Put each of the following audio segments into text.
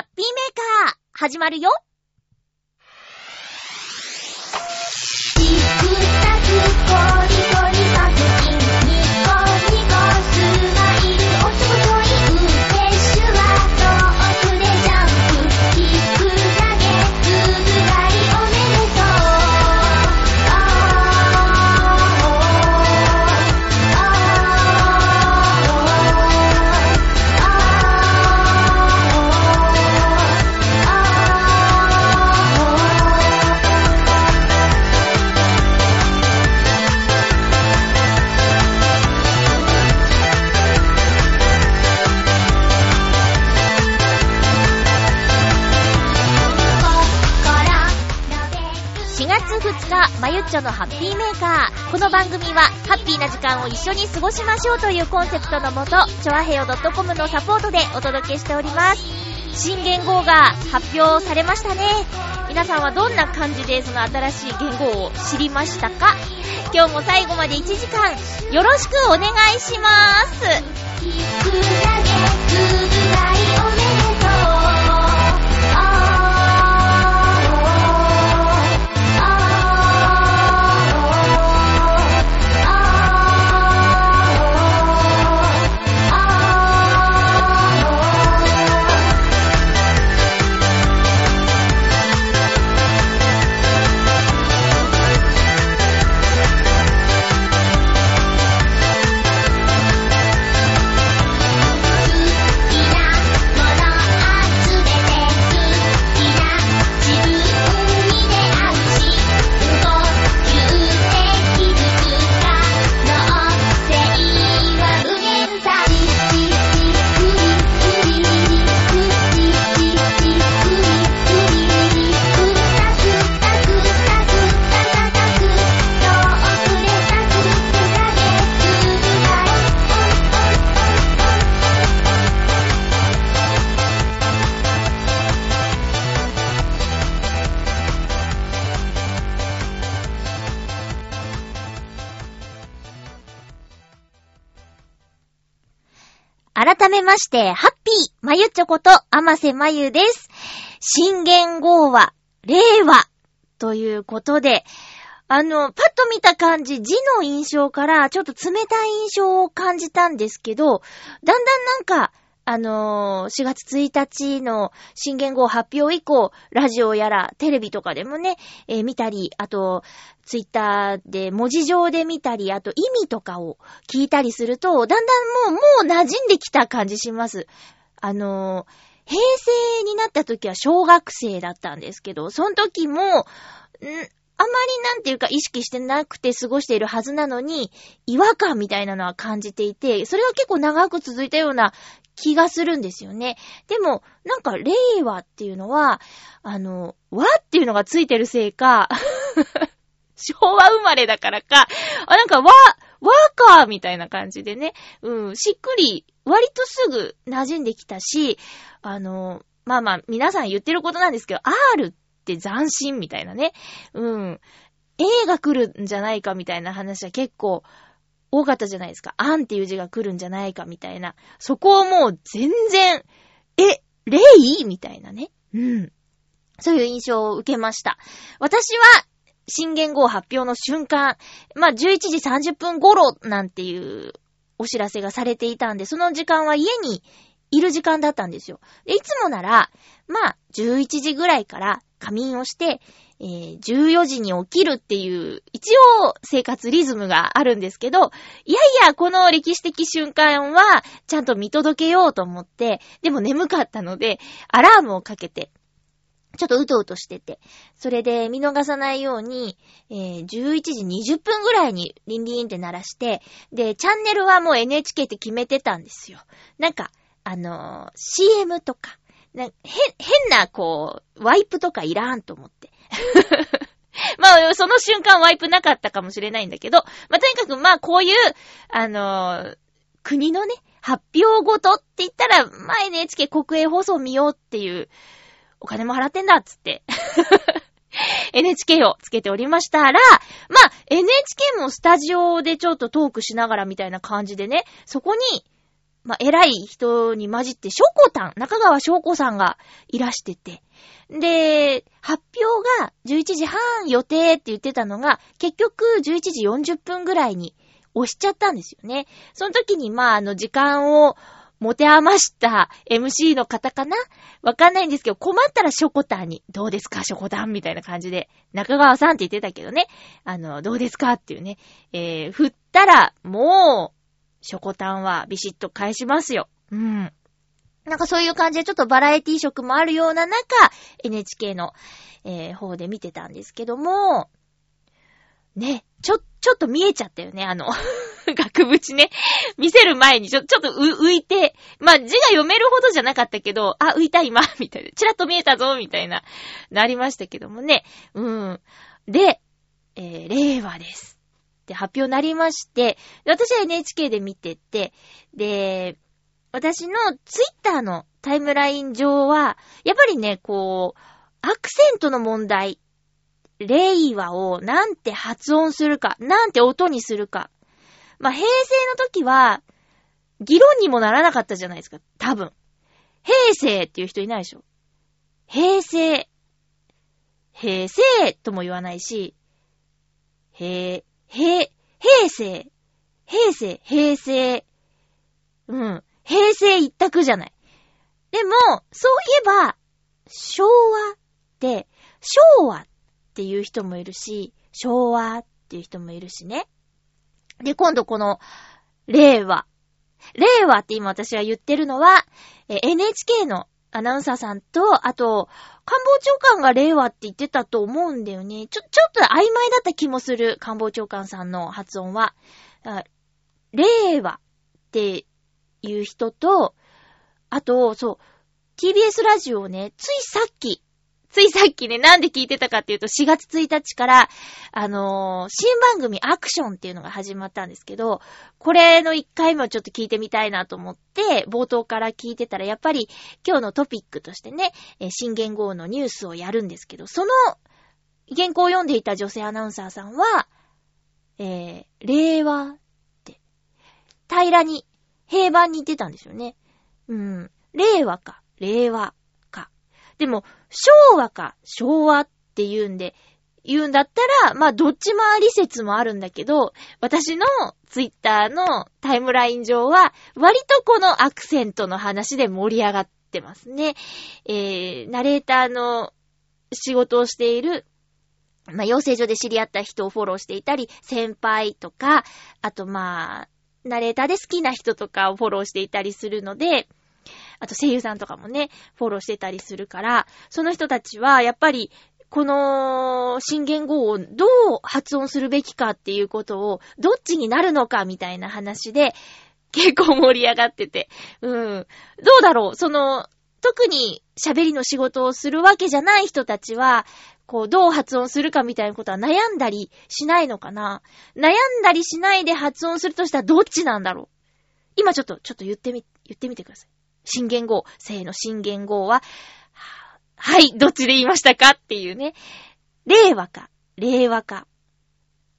ハッピーメーカー、始まるよ。日、のハッピーメーカー。この番組は、ハッピーな時間を一緒に過ごしましょうというコンセプトのもと、ちょあへよ .com のサポートでお届けしております。新元号が発表されましたね。皆さんはどんな感じでその新しい元号を知りましたか？今日も最後まで1時間、よろしくお願いします。まして、ハッピーまゆちょこと、あませまゆです。新元号は、令和ということで、あの、パッと見た感じ、字の印象からちょっと冷たい印象を感じたんですけど、だんだんなんか、あのー4月1日の新元号発表以降、ラジオやらテレビとかでもね、えー見たり、あと、ツイッターで文字上で見たり、あと意味とかを聞いたりすると、だんだんもう、もう馴染んできた感じします。あの平成になった時は小学生だったんですけど、その時も、んあまりなんていうか意識してなくて過ごしているはずなのに、違和感みたいなのは感じていて、それが結構長く続いたような気がするんですよね。でも、なんか、令和っていうのは、あの、和っていうのがついてるせいか、昭和生まれだからか、あ、なんか和、和か、みたいな感じでね、うん、しっくり、割とすぐ馴染んできたし、あの、まあまあ、皆さん言ってることなんですけど、R って斬新みたいなね、うん、A が来るんじゃないかみたいな話は結構多かったじゃないですか。アンっていう字が来るんじゃないかみたいな。そこをもう全然、え、レイみたいなね。うん。そういう印象を受けました。私は、新元号発表の瞬間、まあ、11時30分頃なんていうお知らせがされていたんで、その時間は家にいる時間だったんですよ。で、いつもなら、まあ、11時ぐらいから仮眠をして、えー14時に起きるっていう、一応生活リズムがあるんですけど、いやいや、この歴史的瞬間は、ちゃんと見届けようと思って、でも眠かったので、アラームをかけて、ちょっとうとうとしてて、それで見逃さないように、えー11時20分ぐらいにリンリンって鳴らして、で、チャンネルはもう NHK って決めてたんですよ。なんか、あのー CM とか、な変、変な、こう、ワイプとかいらんと思って。まあ、その瞬間ワイプなかったかもしれないんだけど、まあ、とにかくまあ、こういう、あのー国のね、発表ごとって言ったら、まあ、NHK 国営放送見ようっていう、お金も払ってんだっつって。NHK をつけておりましたら、まあ、NHK もスタジオでちょっとトークしながらみたいな感じでね、そこに、まあ、偉い人に混じって、ショコタン、中川翔子さんがいらしてて、で、発表が11時半予定って言ってたのが、結局11時40分ぐらいに押しちゃったんですよね。その時に、まあ、あの、時間を持て余した MC の方かな？わかんないんですけど、困ったらショコタンに、どうですか、ショコタンみたいな感じで、中川さんって言ってたけどね、あの、どうですか？っていうね、えー、振ったら、もう、ショコタンはビシッと返しますよ。うん。なんかそういう感じでちょっとバラエティ色もあるような中、NHK の、えー、方で見てたんですけども、ね、ちょ、ちょっと見えちゃったよね、あの 額縁ね。見せる前にちょ、ちょっと浮いて、まあ、字が読めるほどじゃなかったけど、あ、浮いた今、みたいな。ちらっと見えたぞ、みたいな、なりましたけどもね。うん。で、えー、令和です。で、発表なりまして、私は NHK で見てて、で、私のツイッターのタイムライン上は、やっぱりね、こう、アクセントの問題、令和をなんて発音するか、なんて音にするか。まあ、平成の時は、議論にもならなかったじゃないですか、多分。平成っていう人いないでしょ。平成。平成とも言わないし、平、平、平成。平成、平成。うん。平成一択じゃない。でも、そういえば、昭和って、昭和っっていう人もいるし、昭和っていう人もいるしね。で、今度この、令和。令和って今私が言ってるのは、NHK のアナウンサーさんと、あと、官房長官が令和って言ってたと思うんだよね。ちょ、ちょっと曖昧だった気もする、官房長官さんの発音は。令和っていう人と、あと、そう、TBS ラジオをね、ついさっき、ついさっきね、なんで聞いてたかっていうと、4月1日から、あのー、新番組アクションっていうのが始まったんですけど、これの1回目をちょっと聞いてみたいなと思って、冒頭から聞いてたら、やっぱり今日のトピックとしてね、新言語のニュースをやるんですけど、その原稿を読んでいた女性アナウンサーさんは、えー、令和って、平らに平板に言ってたんですよね。うん。令和か、令和。でも、昭和か、昭和って言うんで、言うんだったら、まあ、どっちもあり説もあるんだけど、私のツイッターのタイムライン上は、割とこのアクセントの話で盛り上がってますね。えー、ナレーターの仕事をしている、まあ、養成所で知り合った人をフォローしていたり、先輩とか、あとまあ、ナレーターで好きな人とかをフォローしていたりするので、あと声優さんとかもね、フォローしてたりするから、その人たちはやっぱり、この新言語をどう発音するべきかっていうことを、どっちになるのかみたいな話で、結構盛り上がってて。うん。どうだろう？その、特に喋りの仕事をするわけじゃない人たちは、こう、どう発音するかみたいなことは悩んだりしないのかな？悩んだりしないで発音するとしたらどっちなんだろう？今ちょっと、ちょっと言ってみ、言ってみてください。新言語、正の新言語は、はい、どっちで言いましたかっていうね。令和か、令和か。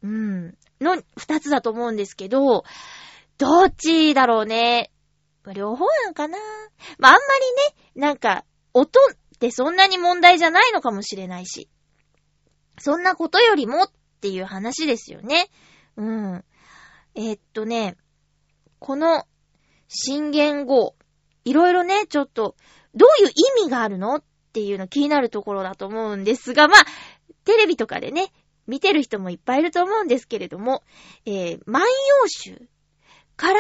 うん。の二つだと思うんですけど、どっちだろうね。両方なんかなまあ、あんまりね、なんか、音ってそんなに問題じゃないのかもしれないし。そんなことよりもっていう話ですよね。うん。えー、っとね、この新言語、いろいろね、ちょっと、どういう意味があるのっていうの気になるところだと思うんですが、まあ、テレビとかでね、見てる人もいっぱいいると思うんですけれども、えー、万葉集から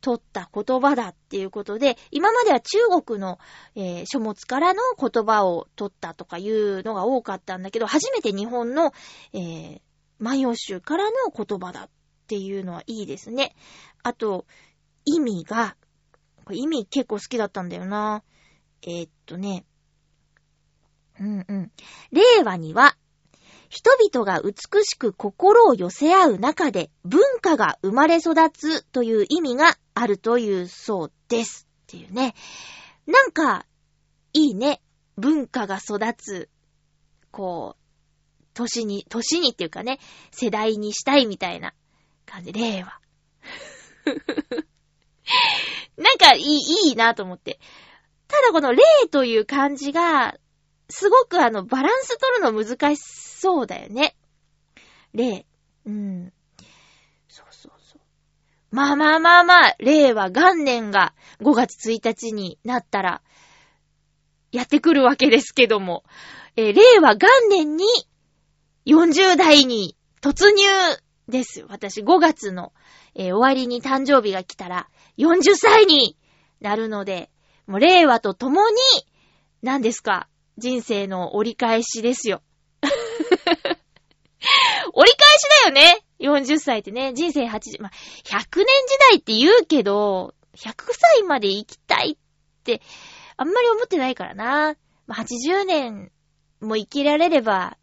取った言葉だっていうことで、今までは中国の、えー、書物からの言葉を取ったとかいうのが多かったんだけど、初めて日本の、えー、万葉集からの言葉だっていうのはいいですね。あと、意味が、意味結構好きだったんだよな。えー、っとね。うんうん。令和には、人々が美しく心を寄せ合う中で文化が生まれ育つという意味があるというそうです。っていうね。なんか、いいね。文化が育つ、こう、年に、年にっていうかね、世代にしたいみたいな感じ。令和。なんかいい、いいなと思って。ただこの霊という漢字が、すごくあの、バランス取るの難しそうだよね。霊。うん。そうそうそう。まあまあまあまあ、令和元年が5月1日になったら、やってくるわけですけども、えー、令和元年に40代に突入です。私5月の、えー、終わりに誕生日が来たら40歳になるので、もう令和と共に、何ですか、人生の折り返しですよ。折り返しだよね !40 歳ってね、人生80、ま、100年時代って言うけど、100歳まで生きたいって、あんまり思ってないからな。ま、80年も生きられれば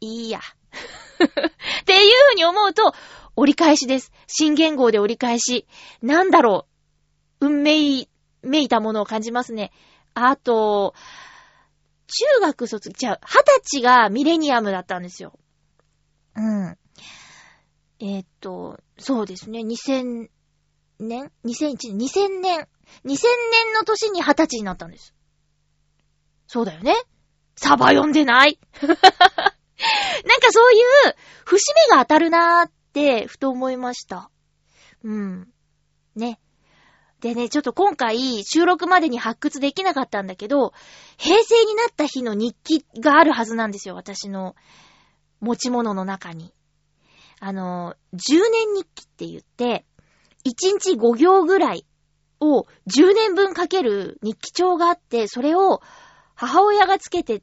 いいや。っていうふうに思うと、折り返しです。新元号で折り返し。なんだろう？運命めいたものを感じますね。あと、中学卒、じゃあ、二十歳がミレニアムだったんですよ。うん。えー、っと、そうですね、2000年 ?2001 年 ?2000 年 ?2000 年の年に二十歳になったんです。そうだよねサバ読んでない なんかそういう節目が当たるなーって、ふと思いました。うん。ね。でね、ちょっと今回収録までに発掘できなかったんだけど、平成になった日の日記があるはずなんですよ、私の持ち物の中に。あの、10年日記って言って、1日5行ぐらいを10年分書ける日記帳があって、それを母親がつけてっ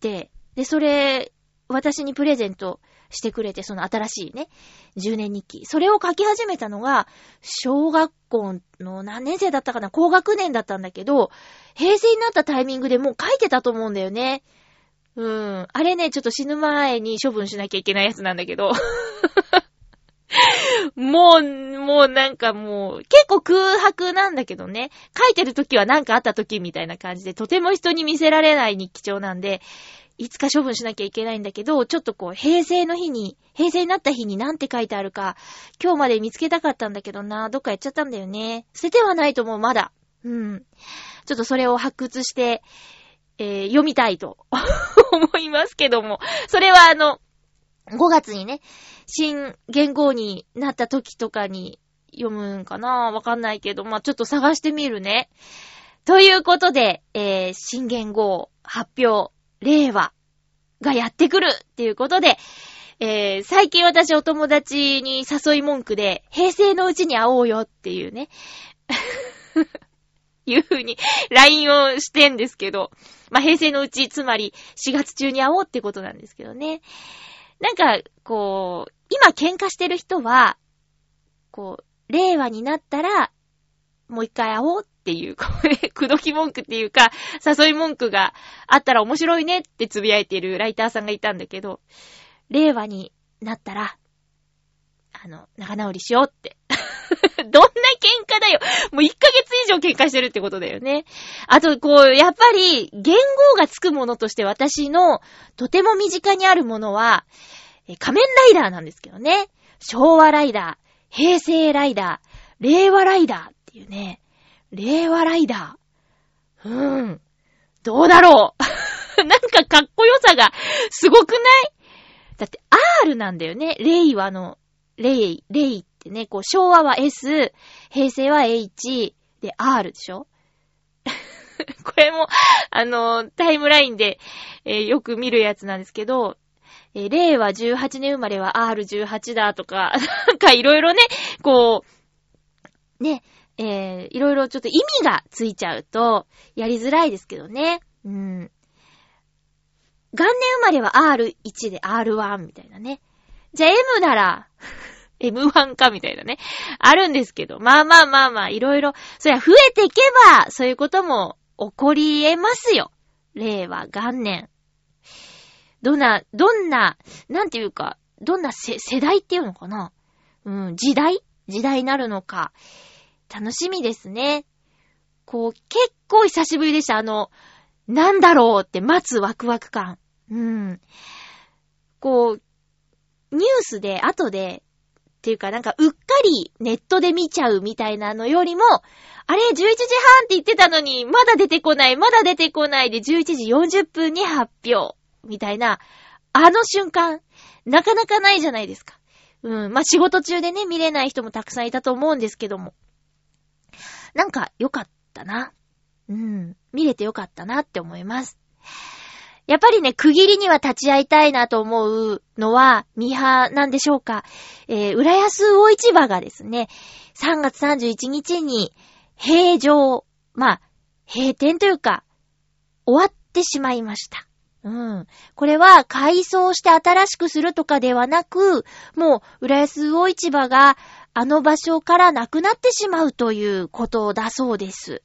て、で、それ、私にプレゼントしてくれて、その新しいね、10年日記。それを書き始めたのが、小学校の何年生だったかな高学年だったんだけど、平成になったタイミングでもう書いてたと思うんだよね。うん。あれね、ちょっと死ぬ前に処分しなきゃいけないやつなんだけど。もう、もうなんかもう、結構空白なんだけどね。書いてる時はなんかあった時みたいな感じで、とても人に見せられない日記帳なんで、いつか処分しなきゃいけないんだけど、ちょっとこう、平成の日に、平成になった日になんて書いてあるか、今日まで見つけたかったんだけどな、どっかやっちゃったんだよね。捨ててはないと思う、まだ。うん。ちょっとそれを発掘して、えー、読みたいと 思いますけども。それはあの、5月にね、新言語になった時とかに読むんかな？わかんないけど、まあ、ちょっと探してみるね。ということで、えー、新言語発表令和がやってくるっていうことで、えー、最近私お友達に誘い文句で、平成のうちに会おうよっていうね、いう風に LINE をしてんですけど、まあ、平成のうち、つまり4月中に会おうってことなんですけどね。なんか、こう、今喧嘩してる人は、こう、令和になったら、もう一回会おうっていう、これ、くどき文句っていうか、誘い文句があったら面白いねってつぶやいているライターさんがいたんだけど、令和になったら、あの、仲直りしようって。どんな喧嘩だよもう1ヶ月以上喧嘩してるってことだよね。あと、こう、やっぱり、言語がつくものとして私のとても身近にあるものは、仮面ライダーなんですけどね。昭和ライダー、平成ライダー、令和ライダーっていうね。令和ライダー。うーん。どうだろう なんかかっこよさがすごくない？だって R なんだよね。令和の、令、令ってね、こう昭和は S、平成は H、で R でしょ？これも、あの、タイムラインで、えー、よく見るやつなんですけど、えー、令和18年生まれは R18 だとか、なんかいろいろね、こう、ね、えー、いろいろちょっと意味がついちゃうと、やりづらいですけどね。うん。元年生まれは R1 で R1 みたいなね。じゃあ M なら M1 かみたいなね。あるんですけど。まあまあまあまあ、いろいろ。そりゃ増えていけば、そういうことも起こり得ますよ。令和元年。どんな、どんな、なんていうか、どんな世代っていうのかなうん、時代？時代になるのか。楽しみですね。こう、結構久しぶりでした。あの、なんだろうって待つワクワク感。うん。こう、ニュースで、後で、っていうかなんかうっかりネットで見ちゃうみたいなのよりも、あれ、11時半って言ってたのに、まだ出てこない、まだ出てこないで11時40分に発表、みたいな、あの瞬間、なかなかないじゃないですか。うん。まあ、仕事中でね、見れない人もたくさんいたと思うんですけども。なんか、良かったな。うん。見れて良かったなって思います。やっぱりね、区切りには立ち会いたいなと思うのは、ミハなんでしょうか。えー、浦安大市場がですね、3月31日に閉場、まあ、閉店というか、終わってしまいました。うん。これは改装して新しくするとかではなく、もう、浦安魚市場があの場所からなくなってしまうということだそうです。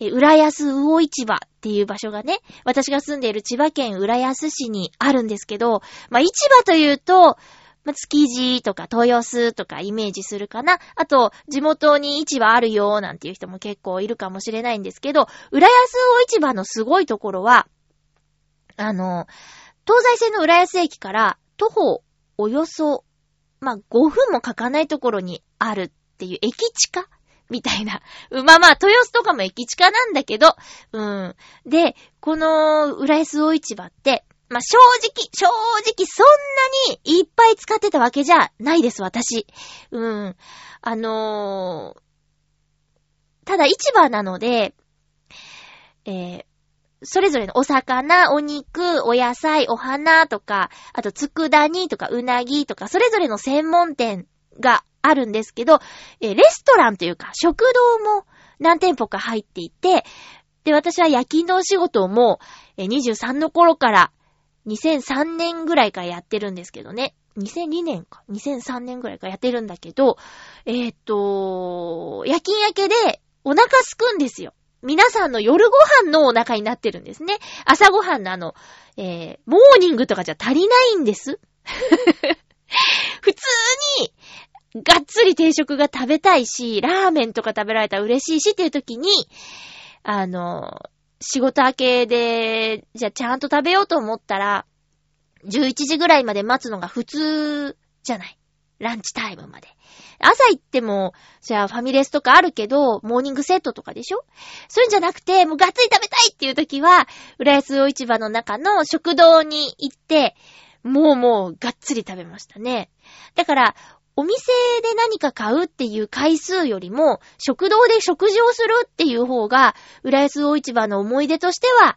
え、浦安魚市場っていう場所がね、私が住んでいる千葉県浦安市にあるんですけど、まあ、市場というと、まあ、築地とか豊洲とかイメージするかな。あと、地元に市場あるよなんていう人も結構いるかもしれないんですけど、浦安魚市場のすごいところは、あの、東西線の浦安駅から徒歩およそ、まあ、5分もかかないところにあるっていう駅地下みたいな。まあまあ、豊洲とかも駅地下なんだけど、うん。で、この浦安大市場って、まあ正直、正直そんなにいっぱい使ってたわけじゃないです、私。うん。あのー、ただ市場なので、えー、それぞれのお魚、お肉、お野菜、お花とか、あと、佃煮とか、うなぎとか、それぞれの専門店があるんですけど、えレストランというか、食堂も何店舗か入っていて、で、私は夜勤のお仕事も、え23の頃から2003年ぐらいからやってるんですけどね。2002年か。2003年ぐらいからやってるんだけど、えー、っと、夜勤明けでお腹すくんですよ。皆さんの夜ご飯のお腹になってるんですね。朝ご飯のあの、えー、モーニングとかじゃ足りないんです。普通に、がっつり定食が食べたいし、ラーメンとか食べられたら嬉しいしっていう時に、あの、仕事明けで、じゃあちゃんと食べようと思ったら、11時ぐらいまで待つのが普通じゃない。ランチタイムまで。朝行っても、じゃあファミレスとかあるけど、モーニングセットとかでしょ？そういうんじゃなくて、もうがっつり食べたいっていう時は、浦安大市場の中の食堂に行って、もうもうがっつり食べましたね。だから、お店で何か買うっていう回数よりも、食堂で食事をするっていう方が、浦安大市場の思い出としては、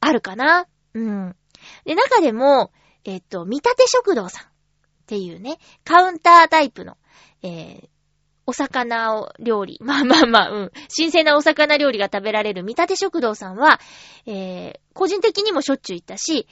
あるかな？うん。で、中でも、えっと、見立て食堂さんっていうね、カウンタータイプの、えー、お魚を料理。まあまあまあ、うん。新鮮なお魚料理が食べられる見立て食堂さんは、えー、個人的にもしょっちゅう行ったし、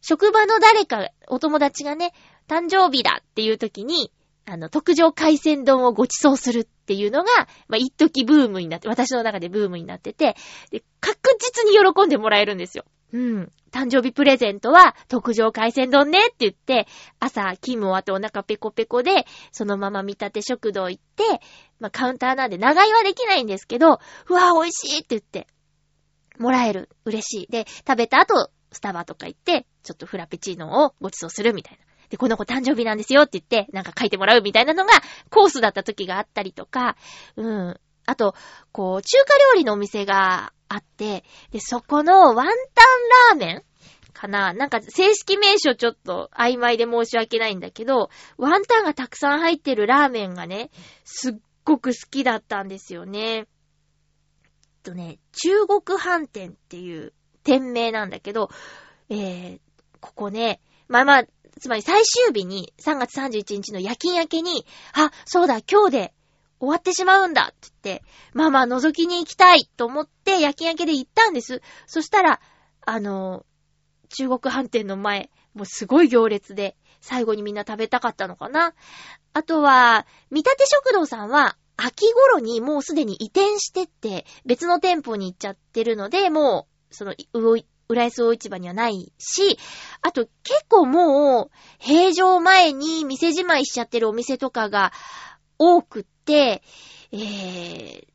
職場の誰か、お友達がね、誕生日だっていう時に、あの、特上海鮮丼をご馳走するっていうのが、まあ、一時ブームになって、私の中でブームになってて、で、確実に喜んでもらえるんですよ。うん。誕生日プレゼントは特上海鮮丼ねって言って、朝勤務終わってお腹ペコペコで、そのまま見立て食堂行って、まあ、カウンターなんで長居はできないんですけど、うわ美味しいって言って、もらえる。嬉しい。で、食べた後、スタバとか行って、ちょっとフラペチーノをご馳走するみたいな。で、この子誕生日なんですよって言って、なんか書いてもらうみたいなのが、コースだった時があったりとか、うん。あと、こう、中華料理のお店があって、で、そこのワンタンラーメンかななんか正式名称ちょっと曖昧で申し訳ないんだけど、ワンタンがたくさん入ってるラーメンがね、すっごく好きだったんですよね。えっとね、中国飯店っていう店名なんだけど、えー、ここね、まあまあ、つまり最終日に3月31日の夜勤明けに、あ、そうだ、今日で終わってしまうんだって言って、まあまあ覗きに行きたいと思って夜勤明けで行ったんです。そしたら、あの、中国飯店の前、もうすごい行列で、最後にみんな食べたかったのかな。あとは、見立て食堂さんは、秋頃にもうすでに移転してって、別の店舗に行っちゃってるので、もう、その、う浦安大市場にはないし、あと結構もう、平常前に店じまいしちゃってるお店とかが多くっ、えー、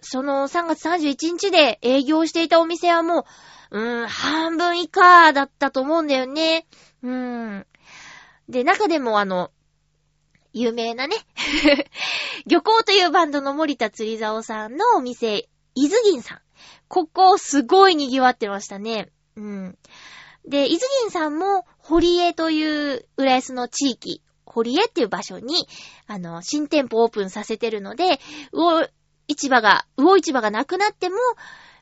その3月31日で営業していたお店はもう、うーん、半分以下だったと思うんだよね。うーん。で、中でもあの、有名なね、漁港というバンドの森田釣り竿さんのお店、伊豆銀さん。ここすごい賑わってましたね。うん。で、伊豆銀さんも、堀江という浦安の地域、堀江っていう場所に、あの、新店舗オープンさせてるので、魚市場が、魚市場がなくなっても、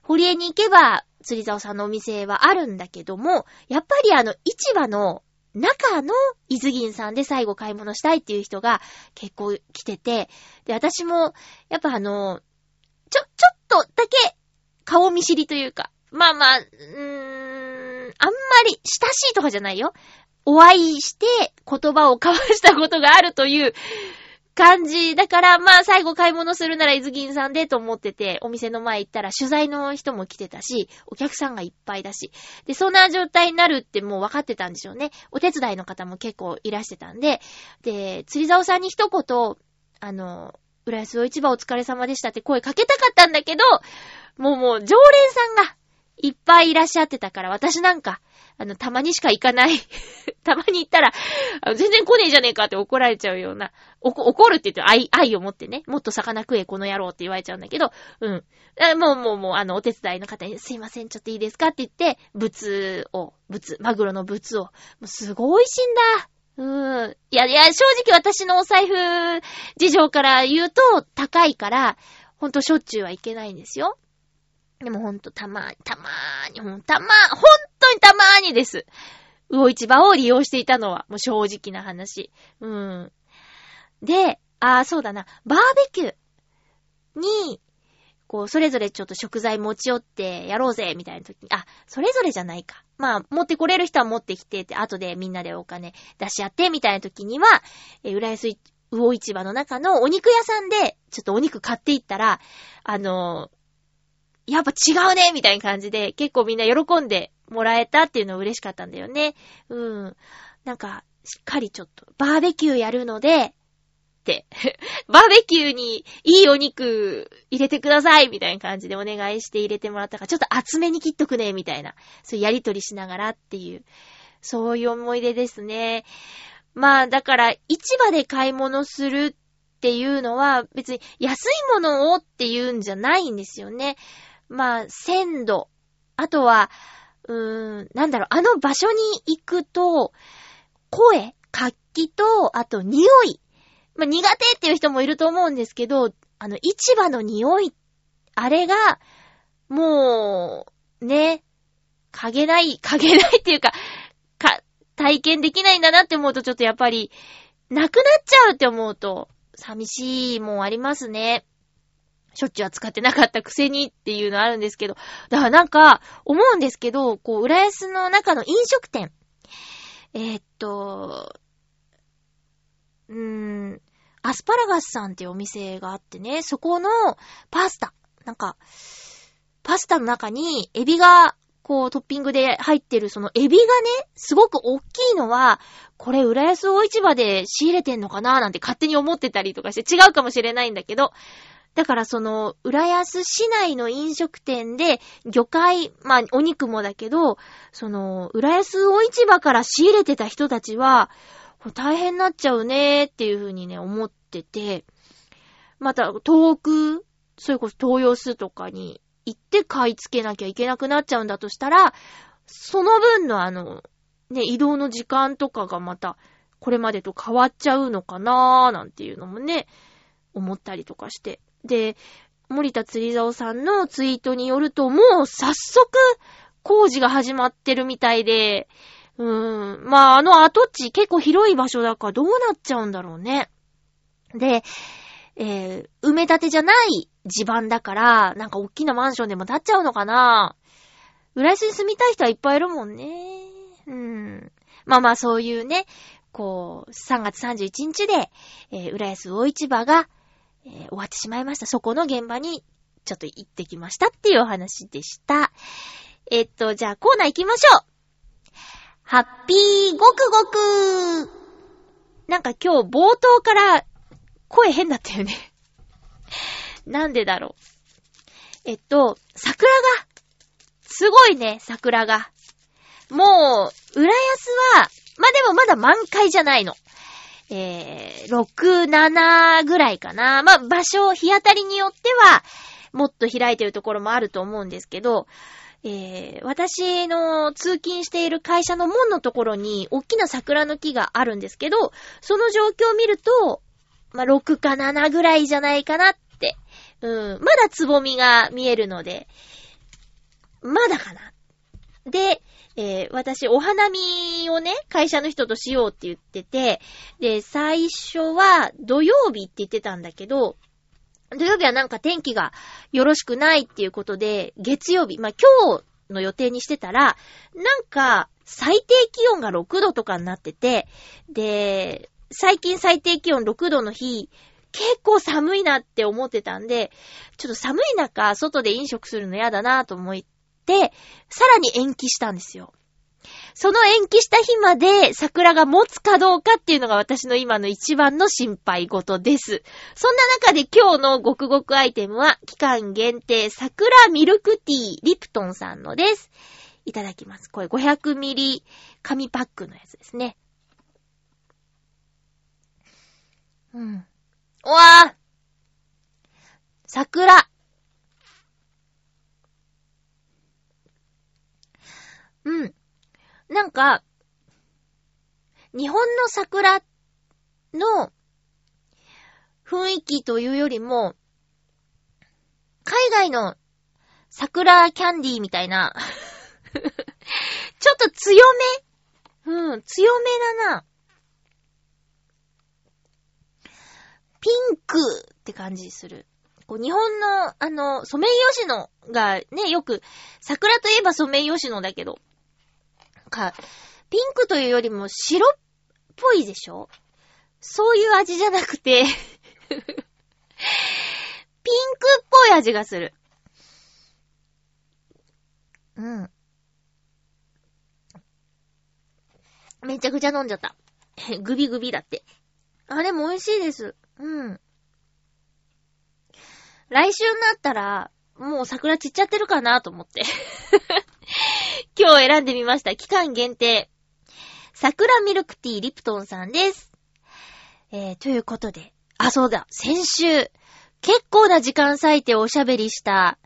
堀江に行けば、釣り竿さんのお店はあるんだけども、やっぱりあの、市場の中の伊豆銀さんで最後買い物したいっていう人が結構来てて、で、私も、やっぱあの、ちょ、ちょっとだけ顔見知りというか、まあまあ、うーん、あんまり親しいとかじゃないよ。お会いして言葉を交わしたことがあるという感じ。だから、まあ、最後買い物するなら伊豆銀さんでと思ってて、お店の前行ったら取材の人も来てたし、お客さんがいっぱいだし。で、そんな状態になるってもう分かってたんでしょうね。お手伝いの方も結構いらしてたんで、で、釣り竿さんに一言、あの、浦安市場お疲れ様でしたって声かけたかったんだけど、もうもう常連さんがいっぱいいらっしゃってたから、私なんか、あの、たまにしか行かない たまに行ったら、全然来ねえじゃねえかって怒られちゃうような、怒るって言って愛、愛を持ってね、もっと魚食え、この野郎って言われちゃうんだけど、うん。もうもうもう、あの、お手伝いの方に、すいません、ちょっといいですかって言って、物を、物、マグロの物を、もうすごい美味しいんだ。うーん。いやいや、正直私のお財布事情から言うと高いから、ほんとしょっちゅうはいけないんですよ。でもほんとたまーに、たまーに、ほんたまー、ほんとにたまーにです。魚市場を利用していたのは、もう正直な話。うん。で、あー、そうだな、バーベキューに、こう、それぞれちょっと食材持ち寄ってやろうぜ、みたいな時に、あ、それぞれじゃないか。まあ、持ってこれる人は持ってきてって、後でみんなでお金出し合って、みたいな時には、え、浦安魚市場の中のお肉屋さんで、ちょっとお肉買っていったら、あのやっぱ違うねみたいな感じで、結構みんな喜んでもらえたっていうの嬉しかったんだよね。うん。なんか、しっかりちょっと、バーベキューやるので、って、バーベキューにいいお肉入れてくださいみたいな感じでお願いして入れてもらったから、ちょっと厚めに切っとくねみたいな、そういうやりとりしながらっていう、そういう思い出ですね。まあ、だから、市場で買い物するっていうのは、別に安いものをっていうんじゃないんですよね。まあ、鮮度。あとは、うーん、なんだろう、あの場所に行くと、声、活気と、あと匂い。まあ、苦手っていう人もいると思うんですけど、あの、市場の匂い、あれが、もう、ね、嗅げない、嗅げないっていうか、か、体験できないんだなって思うとちょっとやっぱり、なくなっちゃうって思うと、寂しいもんありますね。しょっちゅうは使ってなかったくせにっていうのあるんですけど、だからなんか、思うんですけど、こう、浦安の中の飲食店。えー、っと、うーん、アスパラガスさんっていうお店があってね、そこのパスタ、なんか、パスタの中にエビがこうトッピングで入ってるそのエビがね、すごく大きいのは、これ浦安大市場で仕入れてんのかななんて勝手に思ってたりとかして違うかもしれないんだけど、だからその、浦安市内の飲食店で、魚介、まあ、お肉もだけど、その、浦安大市場から仕入れてた人たちは、大変になっちゃうねーっていうふうにね、思ってて、また、遠く、それこそ東洋数とかに行って買い付けなきゃいけなくなっちゃうんだとしたら、その分のあの、ね、移動の時間とかがまた、これまでと変わっちゃうのかなーなんていうのもね、思ったりとかして。で、森田釣り竿さんのツイートによると、もう早速工事が始まってるみたいで、うーん、まああの跡地結構広い場所だからどうなっちゃうんだろうね。で、えー、埋め立てじゃない地盤だから、なんか大きなマンションでも建っちゃうのかな浦安に住みたい人はいっぱいいるもんね。うーん。まあまあそういうね、こう、3月31日で、えー、浦安大市場がえー、終わってしまいました。そこの現場にちょっと行ってきましたっていうお話でした。えっと、じゃあコーナー行きましょう。ハッピーごくごくなんか今日冒頭から声変だったよねなんでだろう。えっと、桜が、すごいね、桜が。もう、浦安は、まあ、でもまだ満開じゃないの。えー、6、7ぐらいかな。まあ、場所、日当たりによっては、もっと開いてるところもあると思うんですけど、えー、私の通勤している会社の門のところに、大きな桜の木があるんですけど、その状況を見ると、まあ、6か7ぐらいじゃないかなって。うん、まだつぼみが見えるので、まだかな。で、えー、私、お花見をね、会社の人としようって言ってて、で、最初は土曜日って言ってたんだけど、土曜日はなんか天気がよろしくないっていうことで、月曜日、まあ、今日の予定にしてたら、なんか、最低気温が6度とかになってて、で、最近最低気温6度の日、結構寒いなって思ってたんで、ちょっと寒い中、外で飲食するの嫌だなと思って、さらに延期したんですよ。その延期した日まで桜が持つかどうかっていうのが私の今の一番の心配事です。そんな中で今日のごくごくアイテムは期間限定桜ミルクティーリプトンさんのです。いただきます。これ500ミリ紙パックのやつですね。うん。うわぁ桜うん。なんか、日本の桜の雰囲気というよりも、海外の桜キャンディーみたいなちょっと強めうん、強めだな。ピンクって感じする。こう日本の、あの、ソメイヨシノがね、よく、桜といえばソメイヨシノだけど、か、ピンクというよりも白っぽいでしょ？そういう味じゃなくて ピンクっぽい味がする。うん。めちゃくちゃ飲んじゃった。グビグビだって。あ、でも美味しいです。うん。来週になったら、もう桜散っちゃってるかなと思って 今日選んでみました。期間限定。桜ミルクティーリプトンさんです。えー、ということで。あ、そうだ。先週、結構な時間割いておしゃべりした、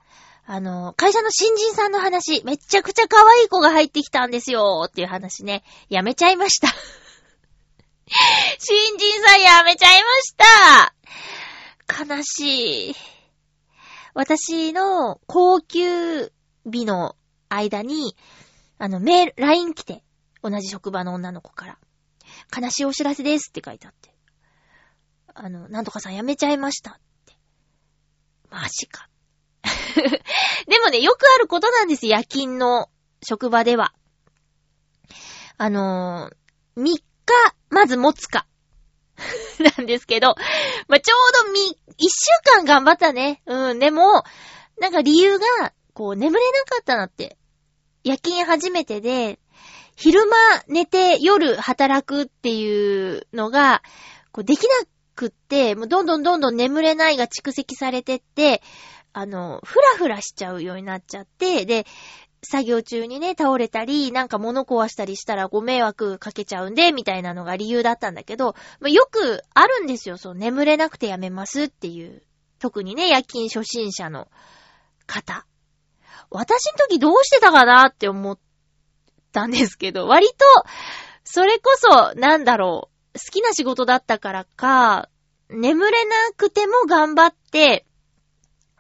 あの、会社の新人さんの話、めちゃくちゃ可愛い子が入ってきたんですよっていう話ね、やめちゃいました。新人さんやめちゃいました悲しい。私の高級日の間に、あの、メール、LINE 来て、同じ職場の女の子から、悲しいお知らせですって書いてあって、あの、なんとかさん辞めちゃいましたって。マジか。でもね、よくあることなんです、夜勤の職場では。あのー、3日、まず持つか。なんですけど、まあ、ちょうどみ、1週間頑張ったね。うん、でも、なんか理由が、こう、眠れなかったなって夜勤初めてで、昼間寝て夜働くっていうのが、こうできなくって、もうどんどんどんどん眠れないが蓄積されてって、あの、ふらふらしちゃうようになっちゃって、で、作業中にね、倒れたり、なんか物壊したりしたらご迷惑かけちゃうんで、みたいなのが理由だったんだけど、まあ、よくあるんですよ、そう、眠れなくてやめますっていう。特にね、夜勤初心者の方。私の時どうしてたかなって思ったんですけど、割と、それこそ、なんだろう、好きな仕事だったからか、眠れなくても頑張って、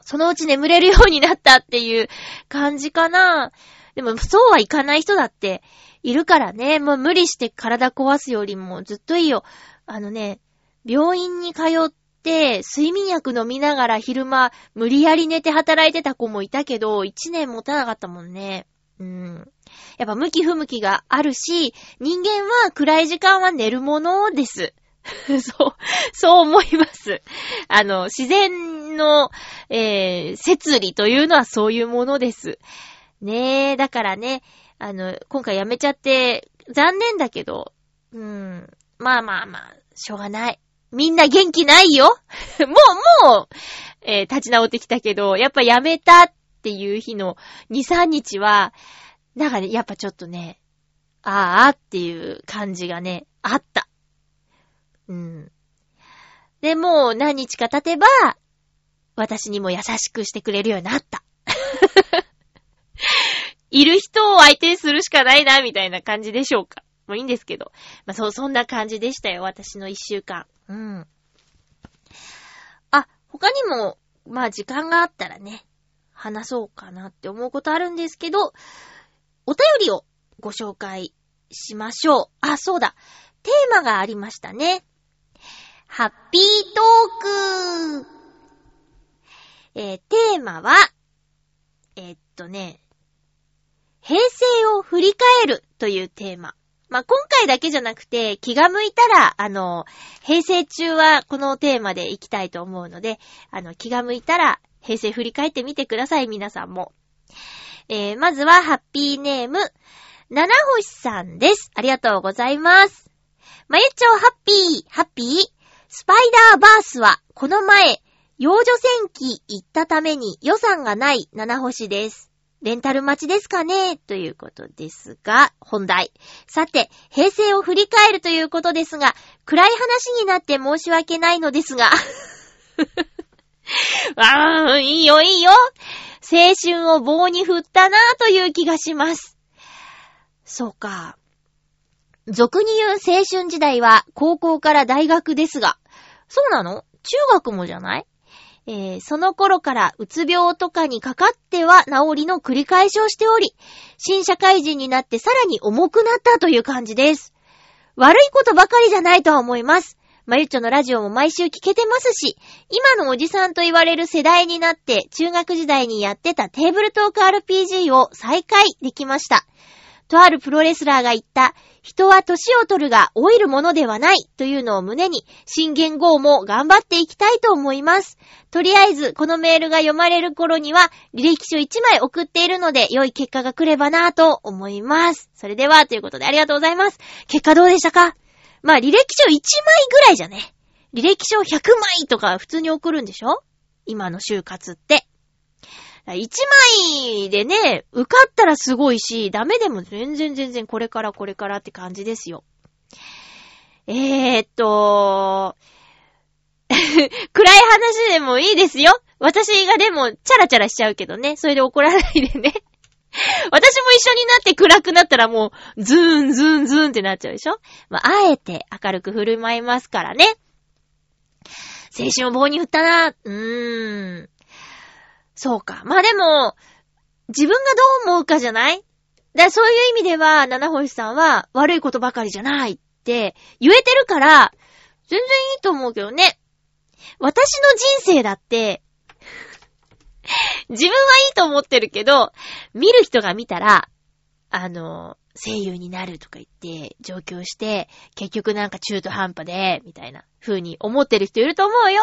そのうち眠れるようになったっていう感じかな。でも、そうはいかない人だっているからね。もう無理して体壊すよりもずっといいよ。あのね、病院に通って、睡眠薬飲みながら昼間、無理やり寝て働いてた子もいたけど、一年持たなかったもんね。うん。やっぱ向き不向きがあるし、人間は暗い時間は寝るものです。そう、そう思います。あの、自然の、えー、摂理というのはそういうものです。ねえ、だからね、あの、今回やめちゃって、残念だけど、うん、まあまあまあ、しょうがない。みんな元気ないよ もう、もう、えー、立ち直ってきたけど、やっぱやめたっていう日の2、3日は、なんかね、やっぱちょっとね、ああっていう感じがね、あった。うん。で、もう何日か経てば、私にも優しくしてくれるようになった。いる人を相手にするしかないな、みたいな感じでしょうか。もういいんですけど。まあ、そう、そんな感じでしたよ、私の一週間。うん。あ、他にも、まあ時間があったらね、話そうかなって思うことあるんですけど、お便りをご紹介しましょう。あ、そうだ。テーマがありましたね。ハッピートークえー、テーマは、えー、っとね、平成を振り返るというテーマ。まあ、今回だけじゃなくて、気が向いたら、あの、平成中はこのテーマでいきたいと思うので、あの、気が向いたら、平成振り返ってみてください、皆さんも。えー、まずは、ハッピーネーム、七星さんです。ありがとうございます。まゆちょハッピー、ハッピー？スパイダーバースは、この前、幼女戦記行ったために予算がない七星です。レンタル待ちですかね？ということですが、本題。さて、平成を振り返るということですが、暗い話になって申し訳ないのですが。あー、いいよいいよ。青春を棒に振ったなという気がします。そうか。俗に言う青春時代は高校から大学ですが、そうなの？中学もじゃない？えー、その頃からうつ病とかにかかっては治りの繰り返しをしており、新社会人になってさらに重くなったという感じです。悪いことばかりじゃないとは思います。まゆっちょのラジオも毎週聞けてますし、今のおじさんと言われる世代になって中学時代にやってたテーブルトーク RPG を再開できました。とあるプロレスラーが言った、人は年を取るが老いるものではないというのを胸に、新言語も頑張っていきたいと思います。とりあえず、このメールが読まれる頃には、履歴書1枚送っているので、良い結果が来ればなぁと思います。それでは、ということでありがとうございます。結果どうでしたか？まあ、履歴書1枚ぐらいじゃね。履歴書100枚とか普通に送るんでしょ？今の就活って。一枚でね、受かったらすごいし、ダメでも全然全然これからこれからって感じですよ。えー、っと、暗い話でもいいですよ。私がでも、チャラチャラしちゃうけどね。それで怒らないでね。私も一緒になって暗くなったらもう、ズーン、ズーン、ズーンってなっちゃうでしょまあ、あえて明るく振る舞いますからね。青春を棒に振ったな。うーん。そうか。まあでも、自分がどう思うかじゃない？だそういう意味では、七星さんは悪いことばかりじゃないって言えてるから、全然いいと思うけどね。私の人生だって、自分はいいと思ってるけど、見る人が見たら、あの、声優になるとか言って、上京して、結局なんか中途半端で、みたいな風に思ってる人いると思うよ。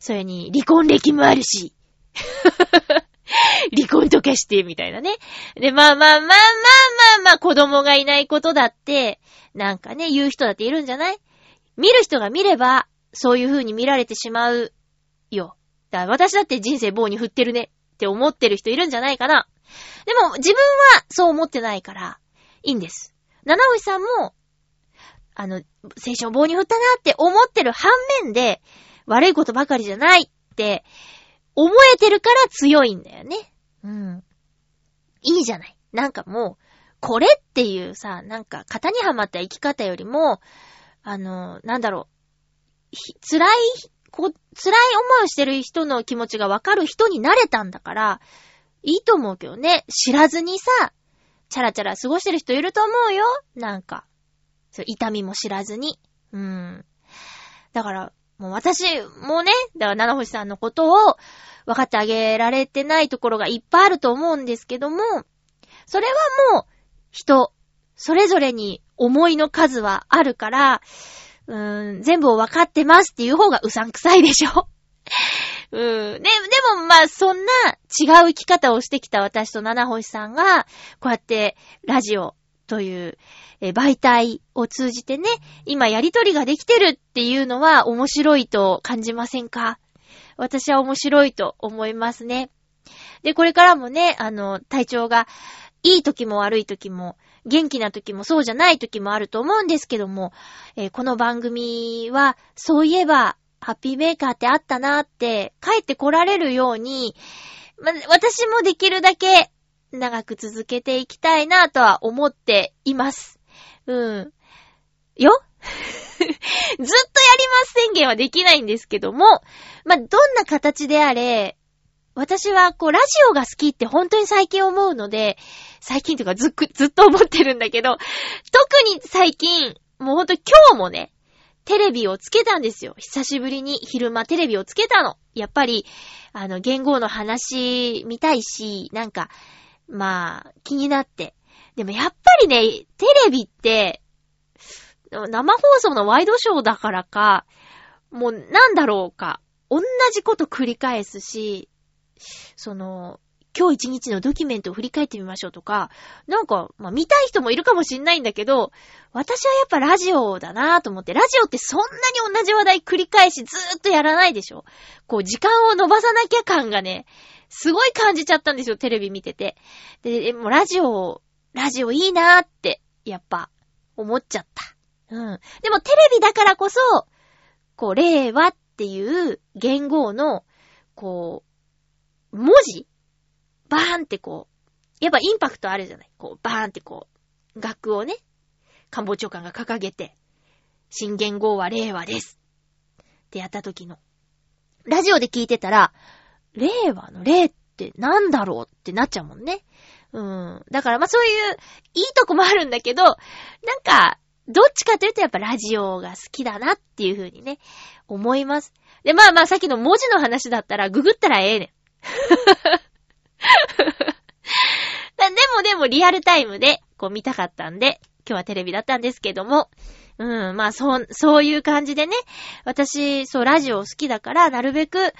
それに、離婚歴もあるし、離婚とかして、みたいなね。で、まあまあまあまあまあまあ、子供がいないことだって、なんかね、言う人だっているんじゃない？見る人が見れば、そういう風に見られてしまうよ。だから私だって人生棒に振ってるねって思ってる人いるんじゃないかな。でも、自分はそう思ってないから、いいんです。七星さんも、あの、青春棒に振ったなって思ってる反面で、悪いことばかりじゃないって、思えてるから強いんだよね。うん。いいじゃない。なんかもう、これっていうさ、なんか型にはまった生き方よりも、あの、なんだろう、辛い、こ、辛い思いをしてる人の気持ちがわかる人になれたんだから、いいと思うけどね。知らずにさ、チャラチャラ過ごしてる人いると思うよ。なんか。そう痛みも知らずに。うん。だから、もう私もね、だから七星さんのことを分かってあげられてないところがいっぱいあると思うんですけども、それはもう人、それぞれに思いの数はあるから、うーん、全部を分かってますっていう方がうさんくさいでしょ うん。で、でもまあ、そんな違う生き方をしてきた私と七星さんが、こうやってラジオという、え媒体を通じてね、今やりとりができてるっていうのは面白いと感じませんか？私は面白いと思いますね。で、これからもね、あの、体調がいい時も悪い時も、元気な時もそうじゃない時もあると思うんですけども、えー、この番組は、そういえば、ハッピーメーカーってあったなって、帰って来られるように、ま、私もできるだけ長く続けていきたいなとは思っています。うん。よ？ずっとやります宣言はできないんですけども、まどんな形であれ、私はこう、ラジオが好きって本当に最近思うので、最近とかずっく、ずっと思ってるんだけど、特に最近、もうほんと今日もね、テレビをつけたんですよ。久しぶりに昼間テレビをつけたの。やっぱり、あの、言語の話見たいし、なんか、まあ、気になって。でもやっぱりね、テレビって、生放送のワイドショーだからか、もうなんだろうか、同じこと繰り返すし、その、今日一日のドキュメントを振り返ってみましょうとか、なんか、まあ、見たい人もいるかもしんないんだけど、私はやっぱラジオだなぁと思って、ラジオってそんなに同じ話題繰り返しずーっとやらないでしょこう、時間を伸ばさなきゃ感がね、すごい感じちゃったんですよ、テレビ見てて。で、もうラジオ、ラジオいいなーって、やっぱ、思っちゃった。うん。でもテレビだからこそ、こう、令和っていう言語の、こう、文字バーンってこう、やっぱインパクトあるじゃないこう、バーンってこう、額をね、官房長官が掲げて、新元号は令和です。ってやった時の。ラジオで聞いてたら、令和の令ってなんだろうってなっちゃうもんね。うん。だからまあそういう、いいとこもあるんだけど、なんか、どっちかというとやっぱラジオが好きだなっていう風にね、思います。で、まあまあさっきの文字の話だったらググったらええねん。でもでもリアルタイムでこう見たかったんで、今日はテレビだったんですけども、うん、まあそう、そういう感じでね、私、そう、ラジオ好きだから、なるべく、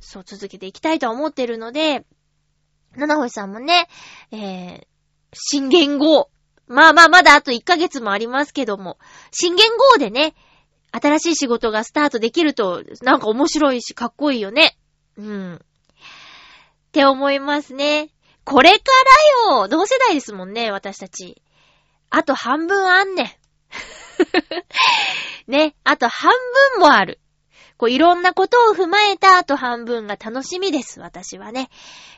そう続けていきたいと思ってるので、七星さんもね、えー、新元号。まあまあまだあと1ヶ月もありますけども、新元号でね、新しい仕事がスタートできると、なんか面白いし、かっこいいよね。うん。って思いますね。これからよ同世代ですもんね、私たち。あと半分あんねん。ね、あと半分もある。こういろんなことを踏まえたあと半分が楽しみです、私はね。